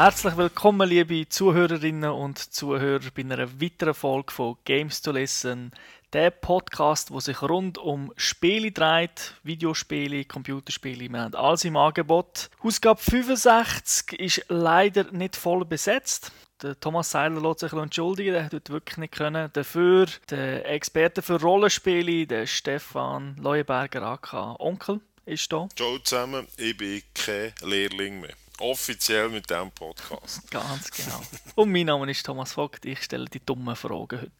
Herzlich willkommen, liebe Zuhörerinnen und Zuhörer, bei einer weiteren Folge von Games to Listen. Der Podcast, wo sich rund um Spiele dreht, Videospiele, Computerspiele, wir haben alles im Angebot. Ausgabe 65 ist leider nicht voll besetzt. Der Thomas Seiler lässt sich entschuldigen, der hat wirklich nicht können. Dafür der Experte für Rollenspiele, der Stefan Leuenberger, AK Onkel, ist da. Ciao zusammen, ich bin kein Lehrling mehr. Offiziell mit diesem Podcast. Ganz genau. Und mein Name ist Thomas Vogt. Ich stelle die dummen Fragen heute.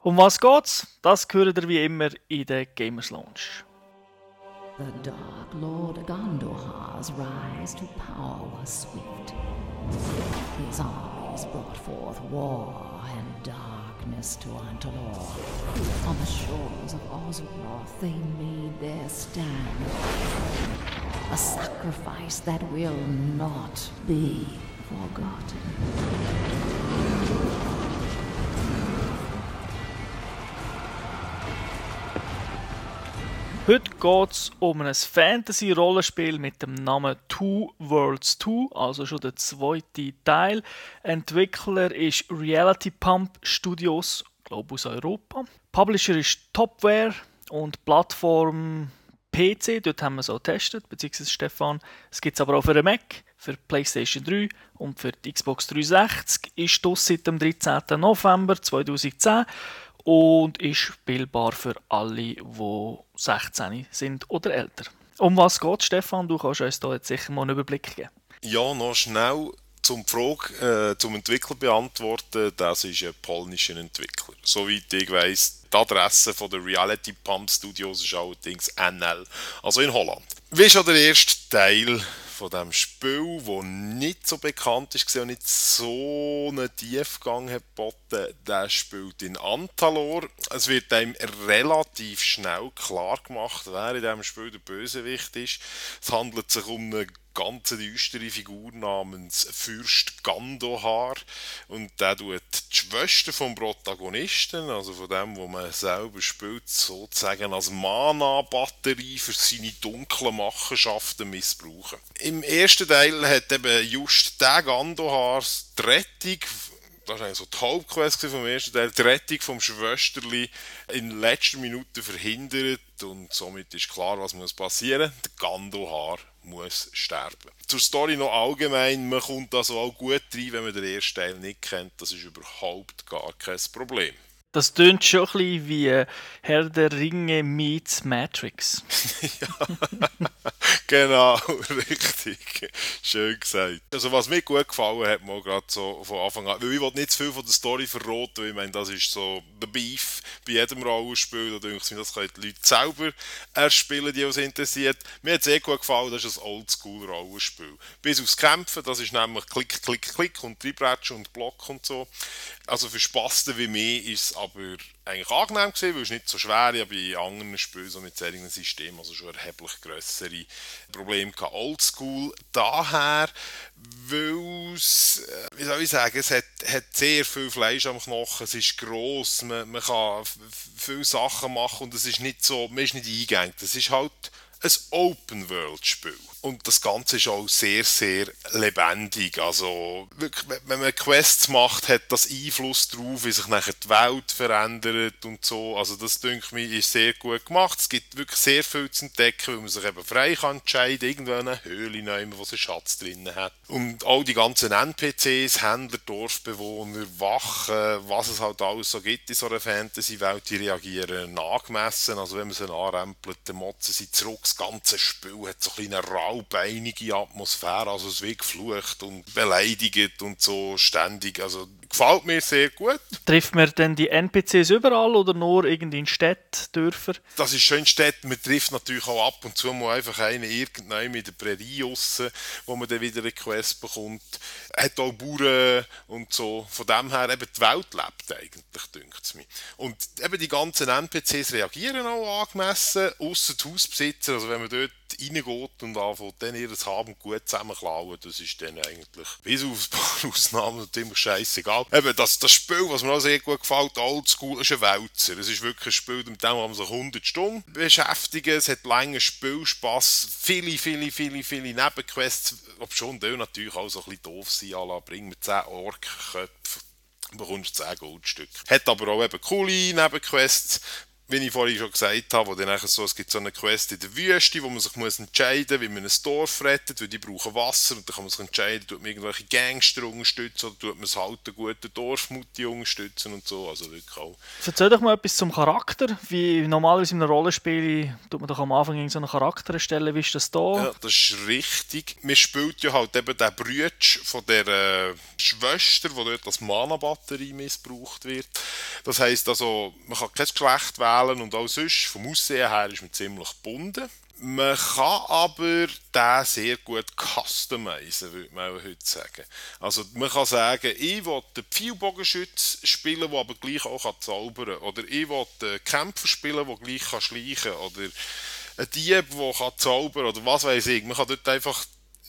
Um was geht's? Das hört ihr wie immer in der Gamers Lounge. The Dark Lord Gondor's rise to power was swift. His armies brought forth war and darkness to Antolor. On the shores of Osroth they made their stand. A sacrifice that will not be forgotten. Heute geht es um ein Fantasy-Rollenspiel mit dem Namen Two Worlds 2, also schon der zweite Teil. Entwickler ist Reality Pump Studios, glaube aus Europa. Publisher ist Topware und Plattform PC, dort haben wir es auch getestet, beziehungsweise Stefan. Es gibt es aber auch für den Mac, für die PlayStation 3 und für die Xbox 360. Ist das seit dem 13. November 2010 und ist spielbar für alle, die 16 sind oder älter. Um was geht Stefan? Du kannst uns da jetzt sicher mal einen Überblick geben. Ja, noch schnell zum Frage äh, zum Entwickler beantworten. Das ist ein polnischer Entwickler. Soweit ich weiß, die Adresse von der Reality Pump Studios ist allerdings NL, also in Holland. Wie schon der erste Teil von dem Spiel, wo nicht so bekannt ist und nicht so einen Tiefgang hat geboten, der spielt in Antalor. Es wird einem relativ schnell klar gemacht, wer in diesem Spiel der Bösewicht ist. Es handelt sich um eine ganz düstere Figur namens Fürst Gandohar und der tut die Schwester vom Protagonisten, also von dem, wo man selber spielt, sozusagen als Mana-Batterie für seine dunklen Machenschaften missbrauchen. Im ersten Teil hat eben just der Gandohar die Rettung das war eigentlich so die Hauptquest vom ersten Teil, die Rettung vom Schwesterli in letzter Minute verhindert und somit ist klar, was muss passieren. Der Gandohar muss sterben. Zur Story noch allgemein, man kommt also auch gut rein, wenn man den ersten Teil nicht kennt, das ist überhaupt gar kein Problem. Das tönt schon ein bisschen wie Herr der Ringe meets Matrix. ja, genau, richtig. Schön gesagt. Also was mir gut gefallen hat, mal gerade so von Anfang an, weil ich nicht zu viel von der Story verraten, weil ich meine, das ist so der Beef bei jedem Rollenspiel, da denke ich mir, das können die Leute selber erspielen, die uns interessiert. Mir hat es sehr gut gefallen, das ist ein Oldschool-Rollenspiel. Bis aufs Kämpfen, das ist nämlich Klick, Klick, Klick und Treibrätschen und Block und so. Also für Spasten wie mir ist es aber eigentlich angenehm gewesen, weil es nicht so schwer ist, bei anderen Spielen so mit solchen Systemen also schon erheblich grössere Probleme gehabt. Oldschool daher, weil es, äh, wie soll ich sagen, es hat, hat sehr viel Fleisch am Knochen, es ist gross, man, man kann viele Sachen machen und es ist nicht so, man ist nicht eingegangen. Es ist halt ein Open-World-Spiel. Und das Ganze ist auch sehr, sehr lebendig. Also, wenn man Quests macht, hat das Einfluss darauf, wie sich nachher die Welt verändert und so. Also, das, denke ich, ist sehr gut gemacht. Es gibt wirklich sehr viel zu entdecken, weil man sich eben frei kann entscheiden, irgendwo eine Höhle nehmen, wo es einen Schatz drin hat. Und auch die ganzen NPCs, Händler, Dorfbewohner, Wachen, was es halt alles so gibt in so einer Fantasy-Welt, die reagieren angemessen. Also, wenn man sie anrempelt, dann motzen sie zurück. Das ganze Spiel hat so ein kleinen raubeinige Atmosphäre, also es wird geflucht und beleidigt und so ständig. Also gefällt mir sehr gut. Trifft man denn die NPCs überall oder nur irgendwie in Städten, Dörfer? Das ist schön in Städten. Man trifft natürlich auch ab und zu mal einfach einen irgendwann mit der Prärie raus, wo man dann wieder eine Quest bekommt. Hat auch Bauern und so. Von dem her eben die Welt lebt eigentlich, dünkt es mir. Und eben die ganzen NPCs reagieren auch angemessen, außer die Hausbesitzer. Also wenn man dort reingeht und anfängt dann ihr Haben gut zusammenklauen, das ist dann eigentlich, bis auf ein paar Ausnahmen, ziemlich scheißegal. Eben, das, das Spiel, was mir auch sehr gut gefällt, Oldschool, ist ein Wälzer. Es ist wirklich ein Spiel, mit dem man sich 100 Stunden beschäftigen. Es hat langen Spielspaß, viele, viele, viele, viele Nebenquests, ob schon die natürlich auch so ein bisschen doof sind, la, bring mir 10 Ork-Köpfe, bekommst 10 Goldstücke. Hat aber auch eben coole Nebenquests, wie ich vorhin schon gesagt habe, wo dann so, es gibt so eine Quest in der Wüste, wo man sich muss entscheiden muss, wie man ein Dorf rettet, weil die brauchen Wasser und dann kann man sich entscheiden, tut man irgendwelche Gangster unterstützen oder tut man es halt einen guten Dorfmutti unterstützen und so, also wirklich auch. Erzähl doch mal etwas zum Charakter, wie normalerweise in einem Rollenspiel tut man doch am Anfang so einen Charakter erstellen, wie ist das da? Ja, das ist richtig. Man spielt ja halt eben den Brütsch von der äh, Schwester, wo dort als Mana-Batterie missbraucht wird. Das heisst also, man kann kein Geschlecht wählen, wählen und auch sonst vom Aussehen her ist man ziemlich gebunden. Man kann aber den sehr gut customizen, würde man heute sagen. Also man kann sagen, ich will den Pfeilbogenschütz spielen, der aber gleich auch zaubern kann. Oder ich will den Kämpfer spielen, der gleich kann schleichen kann. Oder ein Dieb, der kann zaubern Oder was weiß ich. Man kann dort einfach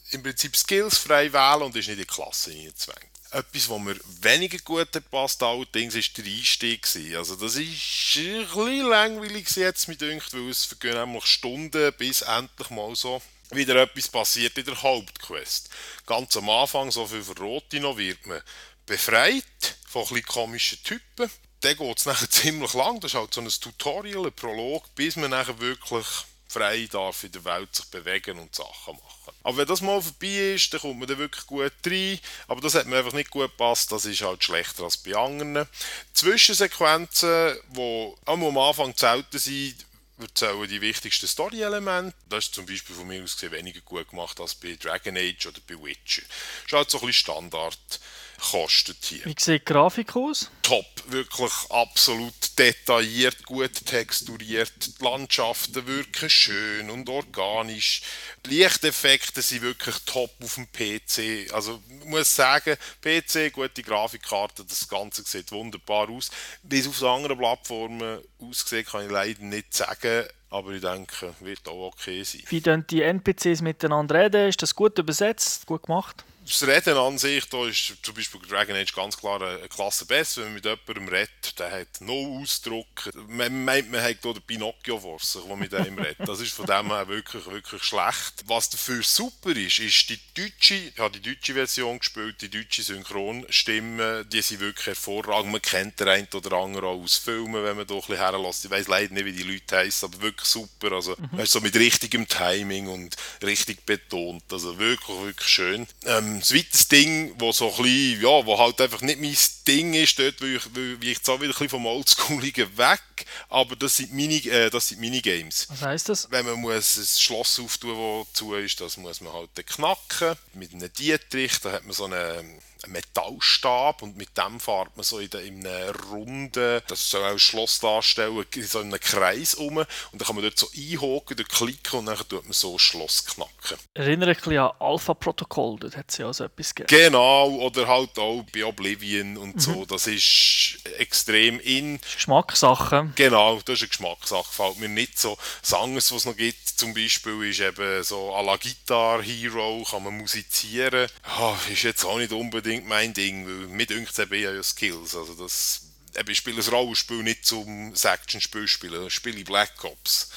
im Prinzip Skills frei wählen und ist nicht in die Klasse hineingezwängt. Etwas, was mir weniger gut passt, allerdings, ist der Einstieg. Also das ist ein bisschen langweilig jetzt, mir dünkt, weil es vergehen nämlich Stunden, bis endlich mal so wieder etwas passiert in der Hauptquest. Ganz am Anfang, so viel verrote noch, wird man befreit von ein komischen Typen. Dann geht es nachher ziemlich lang, das ist halt so ein Tutorial, ein Prolog, bis man nachher wirklich frei darf in der Welt sich bewegen und Sachen machen. Aber wenn das mal vorbei ist, dann kommt man dann wirklich gut rein. Aber das hat mir einfach nicht gut gepasst. Das ist halt schlechter als bei anderen. Zwischensequenzen, die am Anfang selten sind, erzählen die wichtigsten Story-Elemente. Das ist zum Beispiel von mir aus gesehen weniger gut gemacht als bei Dragon Age oder bei Witcher. Das ist halt so ein bisschen Standard kostet hier. Wie sieht die Grafik aus? Top, wirklich absolut detailliert, gut texturiert. Die Landschaften wirken schön und organisch. Die Lichteffekte sind wirklich top auf dem PC. Also ich muss sagen, PC, gute Grafikkarte, das Ganze sieht wunderbar aus. Wie es auf anderen Plattformen aussieht, kann ich leider nicht sagen. Aber ich denke, wird auch okay sein. Wie können die NPCs miteinander reden? Ist das gut übersetzt, gut gemacht? Das Reden an sich, da ist zum Beispiel Dragon Age ganz klar eine Klasse besser. Wenn man mit jemandem redet, der hat no Ausdruck. Man meint, man hat hier den Pinocchio vor sich, der mit einem redet. Das ist von dem her wirklich, wirklich schlecht. Was dafür super ist, ist die deutsche, ich habe die deutsche Version gespielt, die deutsche Synchronstimmen, die sind wirklich hervorragend. Man kennt den einen oder anderen auch aus Filmen, wenn man da ein bisschen herlässt. Ich weiß leider nicht, wie die Leute heißen, aber wirklich super. Also, mhm. so mit richtigem Timing und richtig betont. Also wirklich, wirklich schön. Ähm, ein zweites Ding, wo so ein bisschen, ja, wo halt einfach nicht mein Ding ist, dort will ich, will ich jetzt auch wieder ein bisschen vom Oldschooligen weg, aber das sind, Mini, äh, das sind Minigames. Was heisst das? Wenn man muss ein Schloss auftun, das zu ist, das muss man halt knacken. Mit einem Dietrich, da hat man so eine einen Metallstab und mit dem fährt man so in, der, in einer Runde, das soll auch ein Schloss darstellen, so in einem Kreis um und dann kann man dort so einhaken, dort klicken und dann tut man so ein Schloss knacken. Erinnere ein bisschen an Alpha-Protokoll, dort hat es ja auch so etwas gegeben. Genau, oder halt auch bei Oblivion und mhm. so, das ist extrem in. Geschmackssache. Genau, das ist eine Geschmackssache, fällt mir nicht so. Das was es noch gibt, zum Beispiel, ist eben so à la Guitar Hero, kann man musizieren. Oh, ist jetzt auch nicht unbedingt unbedingt mein Ding, weil mir dünkt eben ja Skills. Also das, ich spiele ein Rollenspiel nicht zum Action-Spiel spielen, ich spiele Black Ops.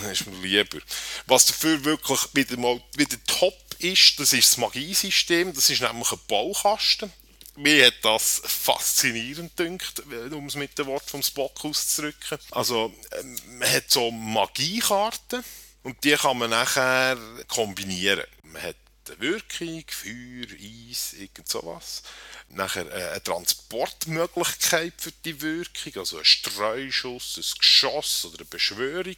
das ist mir lieber. Was dafür wirklich wieder mal wieder top ist, das ist das Magiesystem. Das ist nämlich ein Baukasten. Mir hat das faszinierend dünkt, um es mit dem Wort vom Spock auszudrücken. Also, ähm, man hat so Magiekarten und die kann man nachher kombinieren. Man hat Wirkung, Feuer, Eis, irgend sowas. Nachher äh, eine Transportmöglichkeit für die Wirkung, also ein Streuschuss, ein Geschoss oder eine Beschwörung.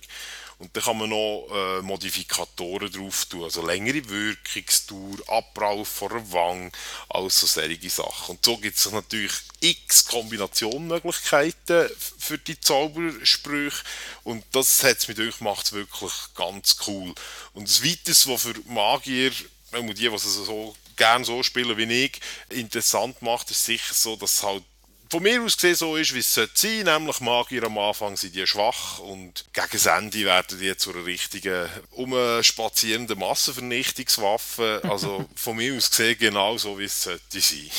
Und dann kann man noch äh, Modifikatoren drauf tun, also längere Wirkungsdauer, Abbrauch vor der Wange, alles so solche Sachen. Und so gibt es natürlich x Kombinationmöglichkeiten für die Zaubersprüche und das hat es mir macht es wirklich ganz cool. Und das Weiteres, was für Magier die, die es so gerne so spielen wie ich, interessant macht, ist sicher so, dass halt von mir aus gesehen so ist, wie es sollte sein, nämlich Magier am Anfang sind die schwach und gegen das Ende werden die zu einer richtigen, umspazierenden Massenvernichtungswaffe. Also von mir aus gesehen genau so, wie es sollte sein.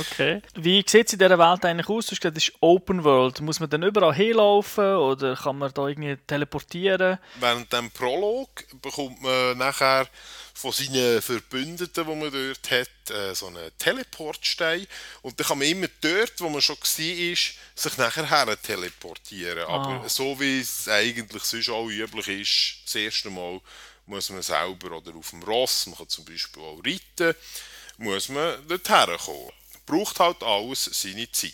Okay. Wie sieht es in dieser Welt eigentlich aus? Du hast gesagt, es ist Open World. Muss man dann überall hinlaufen oder kann man da irgendwie teleportieren? Während dem Prolog bekommt man nachher von seinen Verbündeten, die man dort hat, äh, so einen Teleportstein. Und dann kann man immer dort, wo man schon war, sich nachher her teleportieren. Ah. Aber so wie es eigentlich sonst auch üblich ist, das erste Mal muss man selber oder auf dem Ross, man kann zum Beispiel auch reiten, muss man dort herkommen. Braucht halt alles seine Zeit.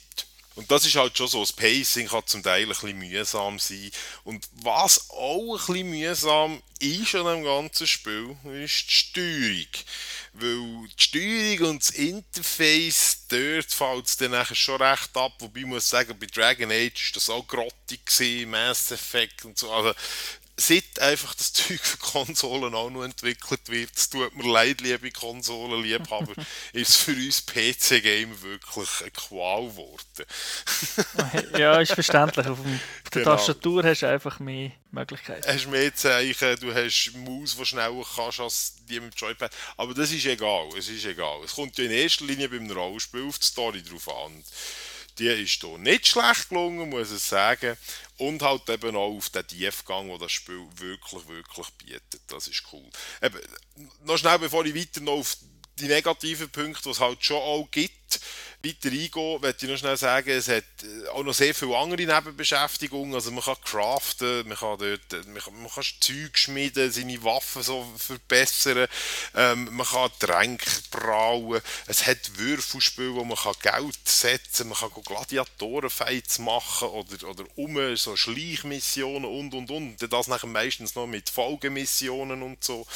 Und das ist halt schon so, das Pacing kann zum Teil ein bisschen mühsam sein. Und was auch ein bisschen mühsam ist an dem ganzen Spiel, ist die Steuerung. Weil die Steuerung und das Interface, dort fällt es dann nachher schon recht ab. Wobei ich muss sagen, bei Dragon Age war das auch grottig, Mass Effect und so. Also, seit einfach das Zeug für Konsolen auch noch entwickelt wird, es tut mir leid, liebe Konsolenliebhaber, ist für uns PC-Game wirklich eine Qual geworden. ja, ist verständlich. Auf, dem, auf der Genau. Tastatur hast du einfach mehr Möglichkeiten. hast mehr Zeichen, du hast Maus, die schneller kannst als die mit Joypad. Aber das ist egal, es ist egal. Es kommt ja in erster Linie beim Rollenspiel auf die Story drauf an. Die ist hier nicht schlecht gelungen, muss ich sagen. Und halt eben auch auf den Tiefgang, den das Spiel wirklich, wirklich bietet. Das ist cool. Eben, noch schnell, bevor ich weiter noch auf die negativen Punkte, die es halt schon auch gibt, weiter eingehen, möchte ich noch schnell sagen, es hat äh, auch noch sehr viele andere Nebenbeschäftigungen. Also man kann craften, man kann dort, äh, man kann, man kann Zeug schmieden, seine Waffen so verbessern, ähm, man kann Tränke brauen, es hat Würfelspiele, wo man kann Geld setzen man kann Gladiatorenfights machen oder, oder um so Schleichmissionen und und und. Und Das nachher meistens noch mit Folgemissionen und so.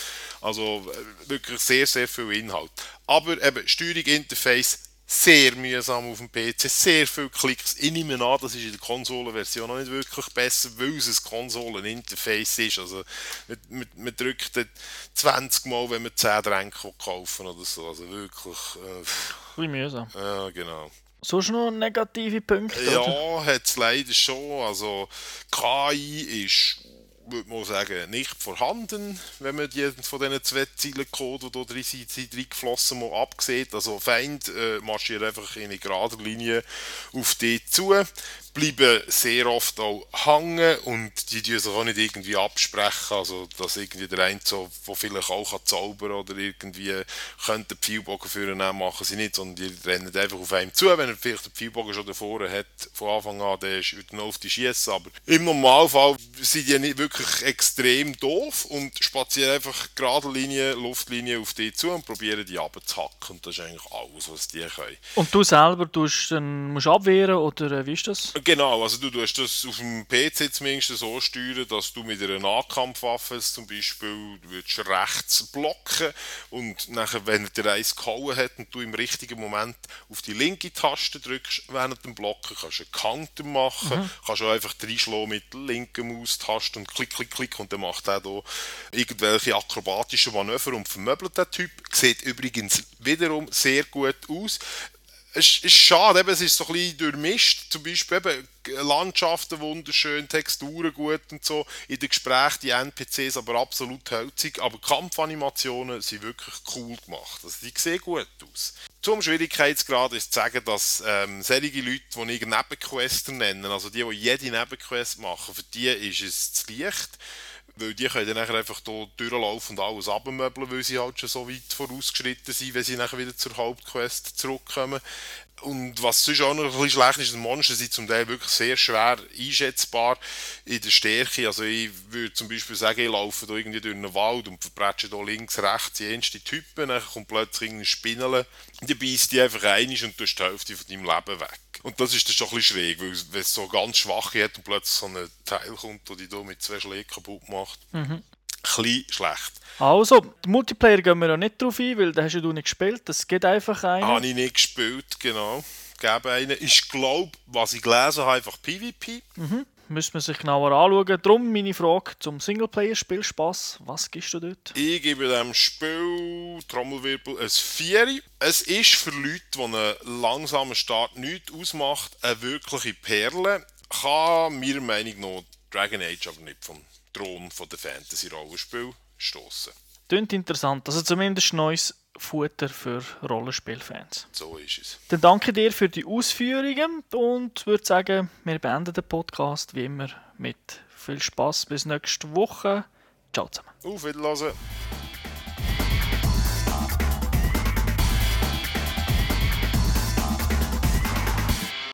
Also äh, wirklich sehr, sehr viel Inhalt. Aber eben, Steuerung, Interface, sehr mühsam auf dem PC, sehr viele Klicks. Ich nehme an, das ist in der Konsolenversion auch nicht wirklich besser, weil es ein Konsoleninterface ist. Also man, man, drückt dann 20 Mal, wenn man 10 Tränke kaufen oder so. Also wirklich, äh, Ein bisschen mühsam. ja genau. Sonst noch negative Punkte? Ja, hat es leider schon. Also KI ist, würde man sagen, nicht vorhanden, wenn man die von diesen zwei Zielen Code, die da drin sind, reingeflossen, mal absieht. Also Feind äh, marschiert einfach in eine gerade Linie auf die zu, bleiben sehr oft auch hängen und die tun sich auch nicht irgendwie absprechen, also dass irgendwie der eine so, der vielleicht auch kann zaubern oder irgendwie könnte Pfeilbogen nehmen, machen sie nicht, sondern die rennen einfach auf einem zu, wenn er vielleicht den Pfeilbogen schon davor hat, von Anfang an, dann ist noch auf die schießen, aber im Normalfall sind die nicht wirklich extrem doof und spazieren einfach gerade Linie, Luftlinie auf die zu und probieren die abzuhacken und das ist eigentlich alles, was die können. Und du selber tust, dann musst abwehren oder äh, wie ist das? Genau, also du tust das auf dem PC zumindest so steuern, dass du mit einer Nahkampfwaffe zum Beispiel würdest rechts blocken und nachher, wenn er dir eins gehauen hat und du im richtigen Moment auf die linke Taste drückst während dem Blocken, kannst du einen Counter machen, kannst du einfach reinschlagen mit der linken Maustaste und klick, klick, klick und dann macht er da irgendwelche akrobatischen Manöver und vermöbelt den Typ. Sieht übrigens wiederum sehr gut aus es ist schade, eben, es ist so ein bisschen durchmischt. Zum Beispiel eben Landschaften wunderschön, Texturen gut und so. In den Gesprächen die NPCs aber absolut hölzig. Aber Kampfanimationen sind wirklich cool gemacht. Also die sehen gut aus. Zum Schwierigkeitsgrad ist zu sagen, dass ähm, solche Leute, die ich Nebenquester nennen, also die, die jede Nebenquest machen, für die ist es zu leicht. Weil die können dann nachher einfach hier durchlaufen und alles abmöbeln, weil sie halt schon so weit vorausgeschritten sind, wenn sie nachher wieder zur Hauptquest zurückkommen. Und was sonst auch noch ein bisschen schlecht ist, die Monster sind zum Teil wirklich sehr schwer einschätzbar in der Stärke. Also ich würde zum Beispiel sagen, ich laufe da irgendwie durch einen Wald und verbretsche da links, rechts die jenste Typen, dann kommt plötzlich irgendeine Spinne, die beißt die einfach ein und du hast die Hälfte von deinem Leben weg. Und das ist dann schon ein bisschen schräg, weil wenn es so ganz schwache hat und plötzlich so ein Teil kommt, der die da mit zwei Schlägen kaputt macht. Ein bisschen schlecht. Also, Multiplayer gehen wir ja nicht drauf ein, weil den hast ja du nicht gespielt. Das geht einfach ein. Habe ich nicht gespielt, genau. Gebe einen. Ich glaube, was ich gelesen habe, einfach PvP. Müsste man sich genauer anschauen. Darum meine Frage zum Singleplayer-Spiel Spaß. Was gibst du dort? Ich gebe dem Spiel Trommelwirbel ein 4. Es ist für Leute, die einen langsamen Start nichts ausmacht, eine wirkliche Perle. Kann meiner Meinung nach Dragon Age aber nicht vom Thron von der Fantasy-Rollenspiel stoßen. Klingt interessant. Also zumindest neues Futter für Rollenspielfans. So ist es. Dann danke dir für die Ausführungen und würde sagen, wir beenden den Podcast wie immer mit viel Spaß bis nächste Woche. Ciao zusammen. Auf Wiedersehen.